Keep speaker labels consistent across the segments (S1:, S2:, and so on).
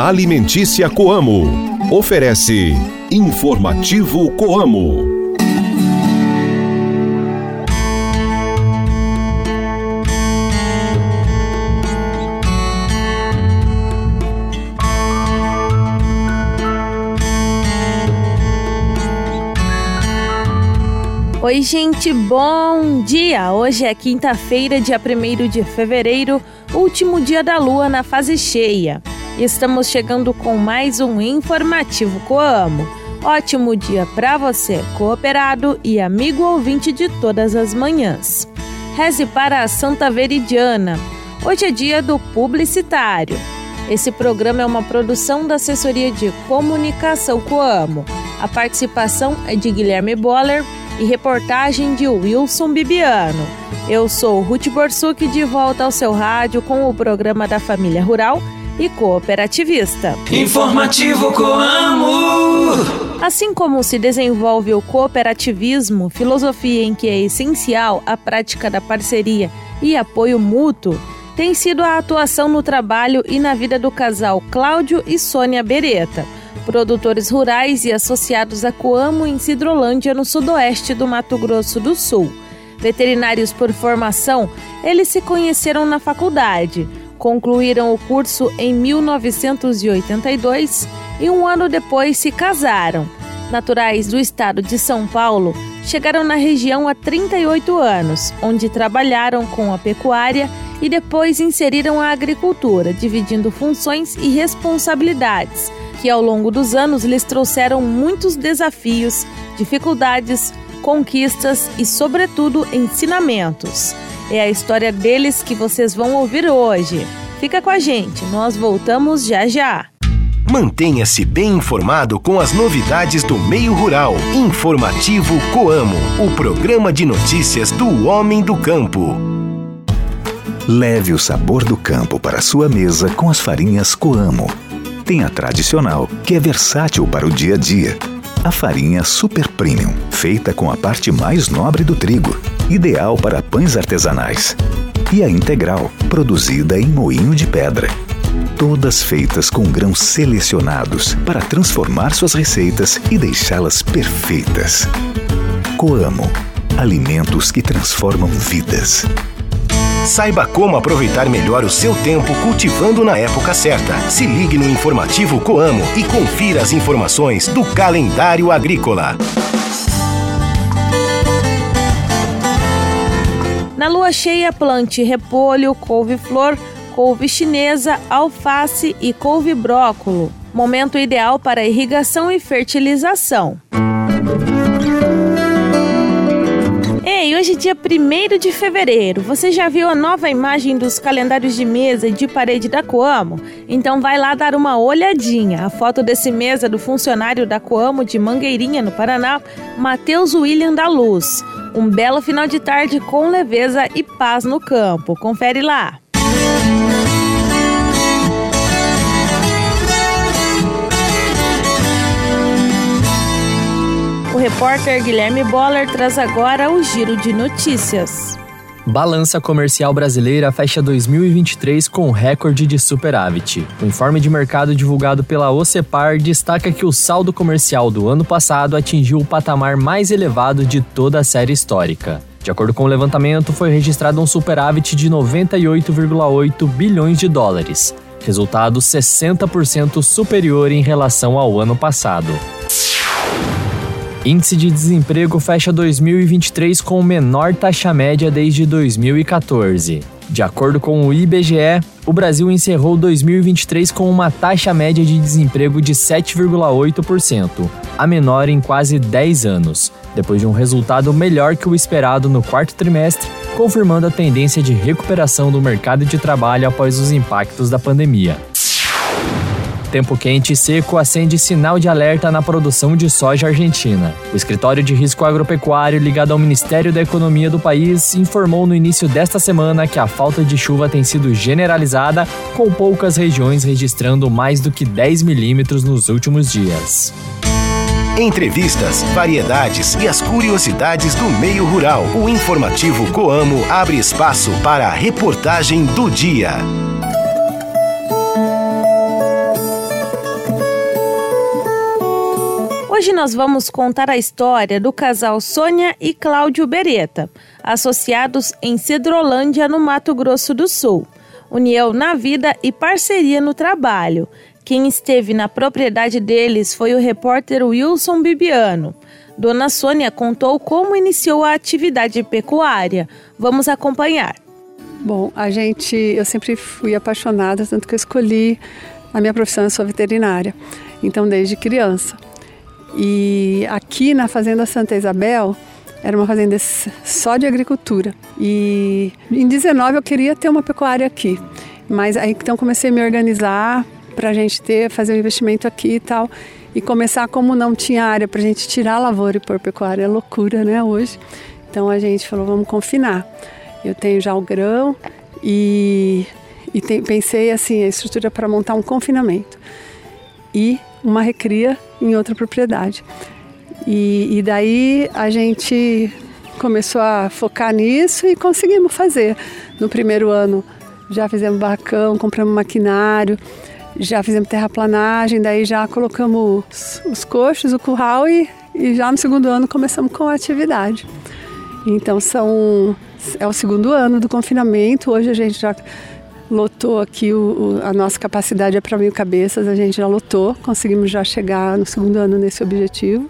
S1: Alimentícia Coamo. Oferece Informativo Coamo.
S2: Oi, gente, bom dia! Hoje é quinta-feira, dia 1 de fevereiro, último dia da lua na fase cheia. Estamos chegando com mais um informativo Coamo. Ótimo dia para você, cooperado e amigo ouvinte de todas as manhãs. Reze para a Santa Veridiana. Hoje é dia do publicitário. Esse programa é uma produção da Assessoria de Comunicação Coamo. A participação é de Guilherme Boller e reportagem de Wilson Bibiano. Eu sou Ruth Borsuk de volta ao seu rádio com o programa da Família Rural e Cooperativista.
S3: Informativo Coamo!
S2: Assim como se desenvolve o cooperativismo, filosofia em que é essencial a prática da parceria e apoio mútuo, tem sido a atuação no trabalho e na vida do casal Cláudio e Sônia Beretta produtores rurais e associados a Coamo em Cidrolândia, no sudoeste do Mato Grosso do Sul. Veterinários por formação, eles se conheceram na faculdade, concluíram o curso em 1982 e um ano depois se casaram. Naturais do estado de São Paulo, chegaram na região há 38 anos, onde trabalharam com a pecuária e depois inseriram a agricultura, dividindo funções e responsabilidades que ao longo dos anos lhes trouxeram muitos desafios, dificuldades, conquistas e, sobretudo, ensinamentos. É a história deles que vocês vão ouvir hoje. Fica com a gente, nós voltamos já já.
S1: Mantenha-se bem informado com as novidades do meio rural. Informativo Coamo, o programa de notícias do homem do campo.
S4: Leve o sabor do campo para sua mesa com as farinhas Coamo tem a tradicional, que é versátil para o dia a dia. A farinha Super Premium, feita com a parte mais nobre do trigo, ideal para pães artesanais. E a integral, produzida em moinho de pedra. Todas feitas com grãos selecionados para transformar suas receitas e deixá-las perfeitas. Coamo alimentos que transformam vidas.
S1: Saiba como aproveitar melhor o seu tempo cultivando na época certa. Se ligue no informativo Coamo e confira as informações do calendário agrícola.
S2: Na lua cheia, plante repolho, couve-flor, couve chinesa, alface e couve-brócolo. Momento ideal para irrigação e fertilização. Ei, hoje é dia 1 de fevereiro. Você já viu a nova imagem dos calendários de mesa e de parede da Coamo? Então vai lá dar uma olhadinha. A foto desse mês é do funcionário da Coamo de Mangueirinha, no Paraná, Matheus William da Luz. Um belo final de tarde com leveza e paz no campo. Confere lá. repórter Guilherme Boller traz agora o giro de notícias.
S5: Balança comercial brasileira fecha 2023 com recorde de superávit. O informe de mercado divulgado pela OCEPAR destaca que o saldo comercial do ano passado atingiu o patamar mais elevado de toda a série histórica. De acordo com o levantamento, foi registrado um superávit de 98,8 bilhões de dólares, resultado 60% superior em relação ao ano passado. Índice de desemprego fecha 2023 com menor taxa média desde 2014. De acordo com o IBGE, o Brasil encerrou 2023 com uma taxa média de desemprego de 7,8%, a menor em quase 10 anos, depois de um resultado melhor que o esperado no quarto trimestre, confirmando a tendência de recuperação do mercado de trabalho após os impactos da pandemia. Tempo quente e seco acende sinal de alerta na produção de soja argentina. O Escritório de Risco Agropecuário, ligado ao Ministério da Economia do país, informou no início desta semana que a falta de chuva tem sido generalizada, com poucas regiões registrando mais do que 10 milímetros nos últimos dias.
S1: Entrevistas, variedades e as curiosidades do meio rural. O informativo Coamo abre espaço para a reportagem do dia.
S2: Hoje nós vamos contar a história do casal Sônia e Cláudio Beretta, associados em Cedrolândia, no Mato Grosso do Sul. União na vida e parceria no trabalho. Quem esteve na propriedade deles foi o repórter Wilson Bibiano. Dona Sônia contou como iniciou a atividade pecuária. Vamos acompanhar.
S6: Bom, a gente, eu sempre fui apaixonada, tanto que eu escolhi a minha profissão, eu sou veterinária, então desde criança. E aqui na Fazenda Santa Isabel, era uma fazenda só de agricultura. E em 19 eu queria ter uma pecuária aqui. Mas aí então comecei a me organizar para a gente ter, fazer um investimento aqui e tal. E começar como não tinha área para a gente tirar a lavoura e pôr pecuária, é loucura, né, hoje. Então a gente falou, vamos confinar. Eu tenho já o grão e, e tem, pensei assim, a estrutura para montar um confinamento. E uma recria em outra propriedade. E, e daí a gente começou a focar nisso e conseguimos fazer. No primeiro ano já fizemos barracão, compramos maquinário, já fizemos terraplanagem, daí já colocamos os, os coxos, o curral e, e já no segundo ano começamos com a atividade. Então são é o segundo ano do confinamento. Hoje a gente já lotou aqui o, o, a nossa capacidade é para mil cabeças, a gente já lotou, conseguimos já chegar no segundo ano nesse objetivo.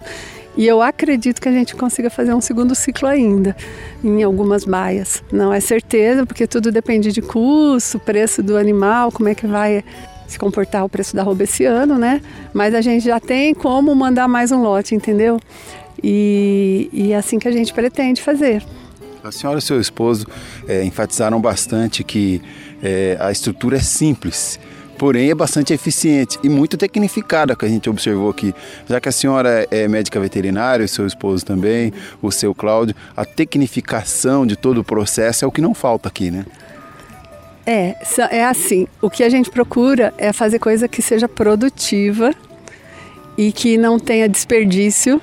S6: E eu acredito que a gente consiga fazer um segundo ciclo ainda, em algumas baias. Não é certeza, porque tudo depende de custo, preço do animal, como é que vai se comportar o preço da roupa esse ano, né? Mas a gente já tem como mandar mais um lote, entendeu? E, e é assim que a gente pretende fazer.
S7: A senhora e seu esposo é, enfatizaram bastante que é, a estrutura é simples porém é bastante eficiente e muito tecnificada que a gente observou aqui. Já que a senhora é médica veterinária, o seu esposo também, o seu Cláudio, a tecnificação de todo o processo é o que não falta aqui, né?
S6: É, é assim. O que a gente procura é fazer coisa que seja produtiva e que não tenha desperdício,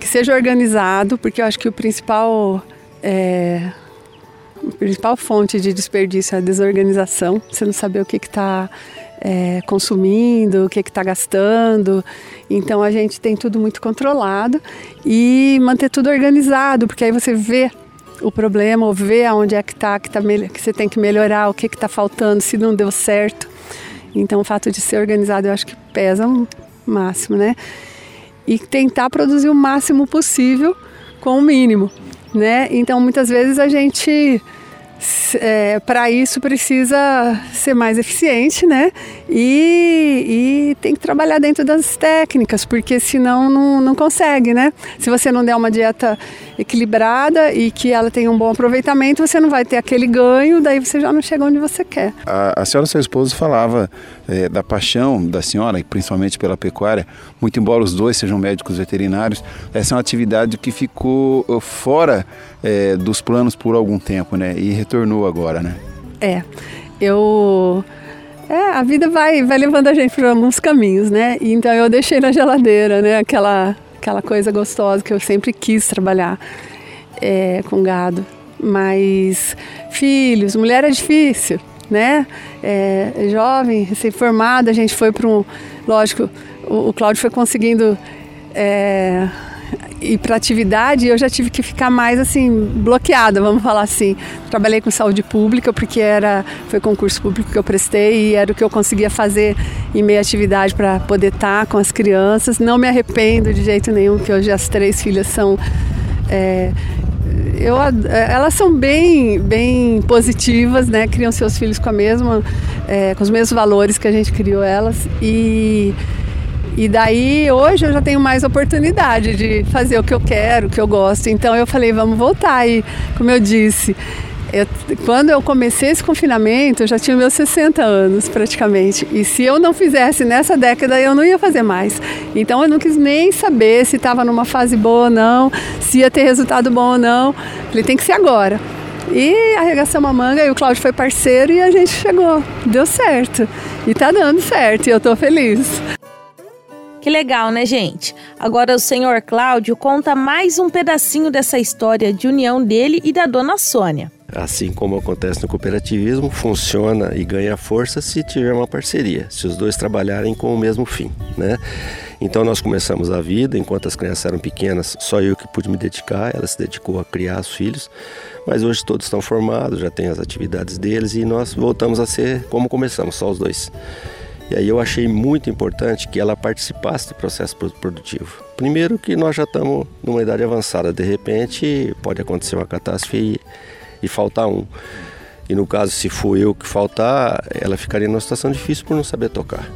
S6: que seja organizado, porque eu acho que o principal é, a principal fonte de desperdício é a desorganização, você não saber o que está é, consumindo, o que está gastando. Então a gente tem tudo muito controlado e manter tudo organizado, porque aí você vê o problema, ou vê aonde é que está, que, tá, que você tem que melhorar, o que está faltando, se não deu certo. Então o fato de ser organizado eu acho que pesa o máximo, né? E tentar produzir o máximo possível com o mínimo né? Então muitas vezes a gente é, para isso precisa ser mais eficiente, né? E, e, tem que trabalhar dentro das técnicas, porque senão não, não consegue, né? Se você não der uma dieta equilibrada e que ela tenha um bom aproveitamento, você não vai ter aquele ganho, daí você já não chega onde você quer.
S7: A, a senhora, seu esposo, falava é, da paixão da senhora, principalmente pela pecuária, muito embora os dois sejam médicos veterinários, essa é uma atividade que ficou uh, fora é, dos planos por algum tempo, né? E retornou agora, né?
S6: É, eu é, a vida vai, vai levando a gente por alguns caminhos, né? Então eu deixei na geladeira, né? Aquela, aquela coisa gostosa que eu sempre quis trabalhar é, com gado. Mas filhos, mulher é difícil, né? É, jovem, recém-formada, a gente foi para um. Lógico, o, o Cláudio foi conseguindo. É, e para atividade eu já tive que ficar mais assim bloqueada, vamos falar assim. Trabalhei com saúde pública porque era foi concurso público que eu prestei e era o que eu conseguia fazer em meia atividade para poder estar tá com as crianças. Não me arrependo de jeito nenhum que hoje as três filhas são é, eu, elas são bem, bem positivas, né? Criam seus filhos com a mesma, é, com os mesmos valores que a gente criou elas e e daí hoje eu já tenho mais oportunidade de fazer o que eu quero, o que eu gosto. Então eu falei, vamos voltar. E como eu disse, eu, quando eu comecei esse confinamento, eu já tinha meus 60 anos praticamente. E se eu não fizesse nessa década, eu não ia fazer mais. Então eu não quis nem saber se estava numa fase boa ou não, se ia ter resultado bom ou não. Falei, tem que ser agora. E arregaçamos a manga e o Cláudio foi parceiro e a gente chegou. Deu certo. E tá dando certo e eu tô feliz.
S2: Que legal, né, gente? Agora o senhor Cláudio conta mais um pedacinho dessa história de união dele e da dona Sônia.
S8: assim como acontece no cooperativismo, funciona e ganha força se tiver uma parceria, se os dois trabalharem com o mesmo fim, né? Então nós começamos a vida, enquanto as crianças eram pequenas, só eu que pude me dedicar, ela se dedicou a criar os filhos, mas hoje todos estão formados, já têm as atividades deles e nós voltamos a ser como começamos, só os dois. E aí eu achei muito importante que ela participasse do processo produtivo. Primeiro que nós já estamos numa idade avançada, de repente pode acontecer uma catástrofe e, e faltar um. E no caso, se for eu que faltar, ela ficaria numa situação difícil por não saber tocar.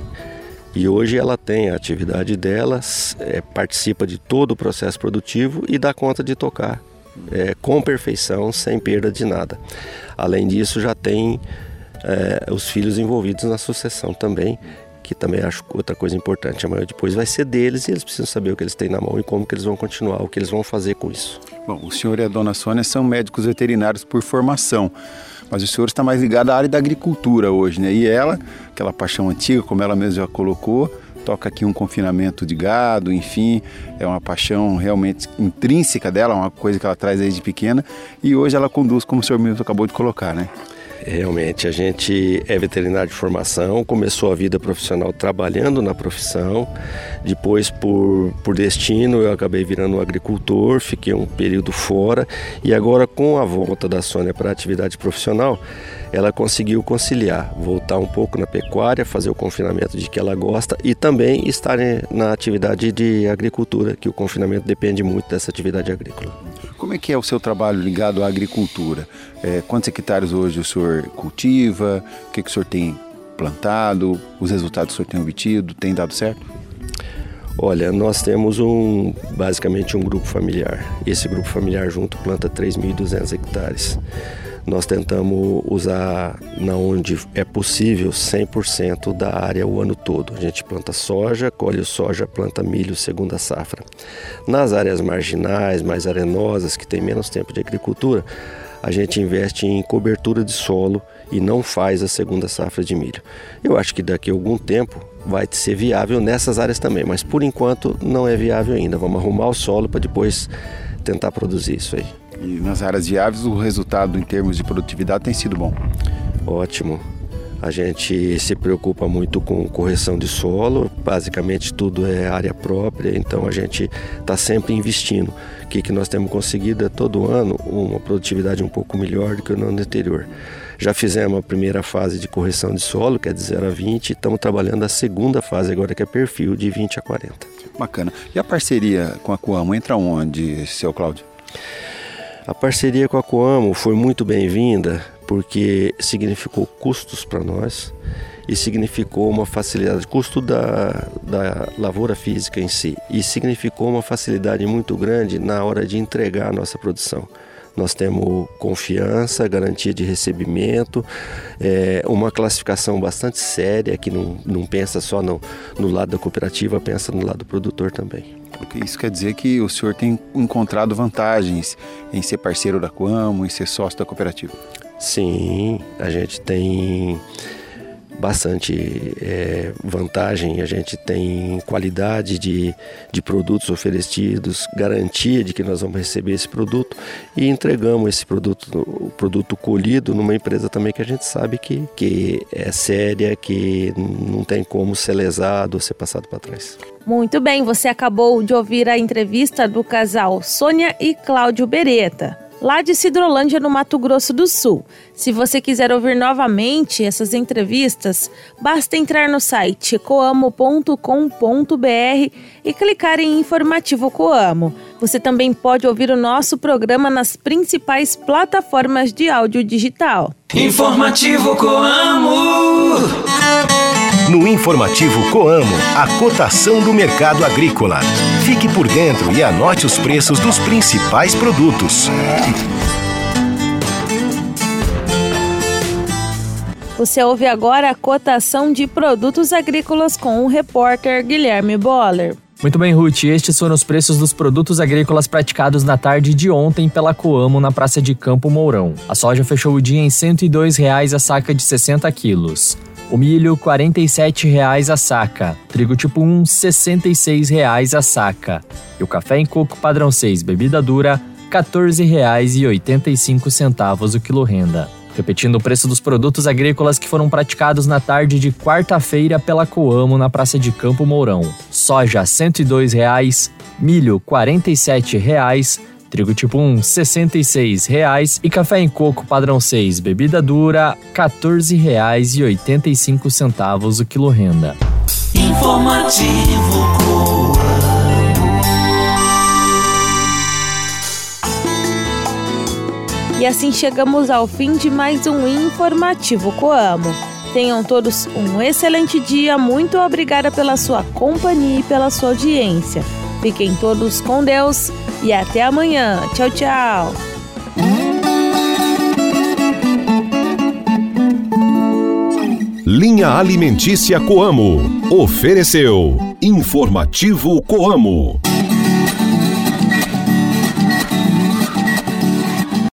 S8: E hoje ela tem a atividade dela, é, participa de todo o processo produtivo e dá conta de tocar é, com perfeição, sem perda de nada. Além disso, já tem é, os filhos envolvidos na sucessão também, que também acho outra coisa importante. Amanhã depois vai ser deles e eles precisam saber o que eles têm na mão e como que eles vão continuar, o que eles vão fazer com isso.
S7: Bom, o senhor e a dona Sônia são médicos veterinários por formação, mas o senhor está mais ligado à área da agricultura hoje, né? E ela, aquela paixão antiga, como ela mesma já colocou, toca aqui um confinamento de gado, enfim, é uma paixão realmente intrínseca dela, uma coisa que ela traz desde pequena, e hoje ela conduz, como o senhor mesmo acabou de colocar, né?
S8: Realmente, a gente é veterinário de formação, começou a vida profissional trabalhando na profissão, depois, por, por destino, eu acabei virando um agricultor, fiquei um período fora e agora, com a volta da Sônia para a atividade profissional, ela conseguiu conciliar, voltar um pouco na pecuária, fazer o confinamento de que ela gosta e também estar na atividade de agricultura, que o confinamento depende muito dessa atividade agrícola.
S7: Como é que é o seu trabalho ligado à agricultura? É, quantos hectares hoje o senhor cultiva? O que, que o senhor tem plantado? Os resultados que o senhor tem obtido? Tem dado certo?
S8: Olha, nós temos um basicamente um grupo familiar. Esse grupo familiar junto planta 3.200 hectares. Nós tentamos usar na onde é possível 100% da área o ano todo. A gente planta soja, colhe soja, planta milho segunda safra. Nas áreas marginais, mais arenosas, que tem menos tempo de agricultura, a gente investe em cobertura de solo e não faz a segunda safra de milho. Eu acho que daqui a algum tempo vai ser viável nessas áreas também, mas por enquanto não é viável ainda. Vamos arrumar o solo para depois tentar produzir isso aí.
S7: E nas áreas viáveis o resultado em termos de produtividade tem sido bom?
S8: Ótimo. A gente se preocupa muito com correção de solo, basicamente tudo é área própria, então a gente está sempre investindo. O que, que nós temos conseguido é todo ano uma produtividade um pouco melhor do que no ano anterior. Já fizemos a primeira fase de correção de solo, que é de 0 a 20, e estamos trabalhando a segunda fase agora, que é perfil de 20 a 40.
S7: Bacana. E a parceria com a Coamo entra onde, seu Cláudio?
S8: A parceria com a Coamo foi muito bem-vinda porque significou custos para nós e significou uma facilidade, custo da, da lavoura física em si, e significou uma facilidade muito grande na hora de entregar a nossa produção. Nós temos confiança, garantia de recebimento, é, uma classificação bastante séria que não, não pensa só no, no lado da cooperativa, pensa no lado do produtor também.
S7: Isso quer dizer que o senhor tem encontrado vantagens em ser parceiro da Coamo, em ser sócio da cooperativa?
S8: Sim, a gente tem bastante é, vantagem, a gente tem qualidade de, de produtos oferecidos, garantia de que nós vamos receber esse produto e entregamos esse produto, o produto colhido numa empresa também que a gente sabe que, que é séria, que não tem como ser lesado ou ser passado para trás.
S2: Muito bem, você acabou de ouvir a entrevista do casal Sônia e Cláudio Beretta, lá de Cidrolândia, no Mato Grosso do Sul. Se você quiser ouvir novamente essas entrevistas, basta entrar no site coamo.com.br e clicar em Informativo Coamo. Você também pode ouvir o nosso programa nas principais plataformas de áudio digital.
S3: Informativo Coamo.
S1: No informativo Coamo, a cotação do mercado agrícola. Fique por dentro e anote os preços dos principais produtos.
S2: Você ouve agora a cotação de produtos agrícolas com o repórter Guilherme Boller.
S5: Muito bem, Ruth. Estes foram os preços dos produtos agrícolas praticados na tarde de ontem pela Coamo na Praça de Campo Mourão. A soja fechou o dia em R$ 102,00 a saca de 60 quilos. O milho, R$ 47,00 a saca. Trigo tipo 1, R$ 66,00 a saca. E o café em coco padrão 6, bebida dura, R$ 14,85 o quilo renda. Repetindo o preço dos produtos agrícolas que foram praticados na tarde de quarta-feira pela Coamo na Praça de Campo Mourão. Soja R$ 102,00, milho R$ 47,00, trigo tipo 1 R$ 66,00 e café em coco padrão 6, bebida dura R$ 14,85 o quilo renda.
S3: Informativo
S2: E assim chegamos ao fim de mais um Informativo Coamo. Tenham todos um excelente dia, muito obrigada pela sua companhia e pela sua audiência. Fiquem todos com Deus e até amanhã. Tchau, tchau.
S1: Linha Alimentícia Coamo. Ofereceu Informativo Coamo.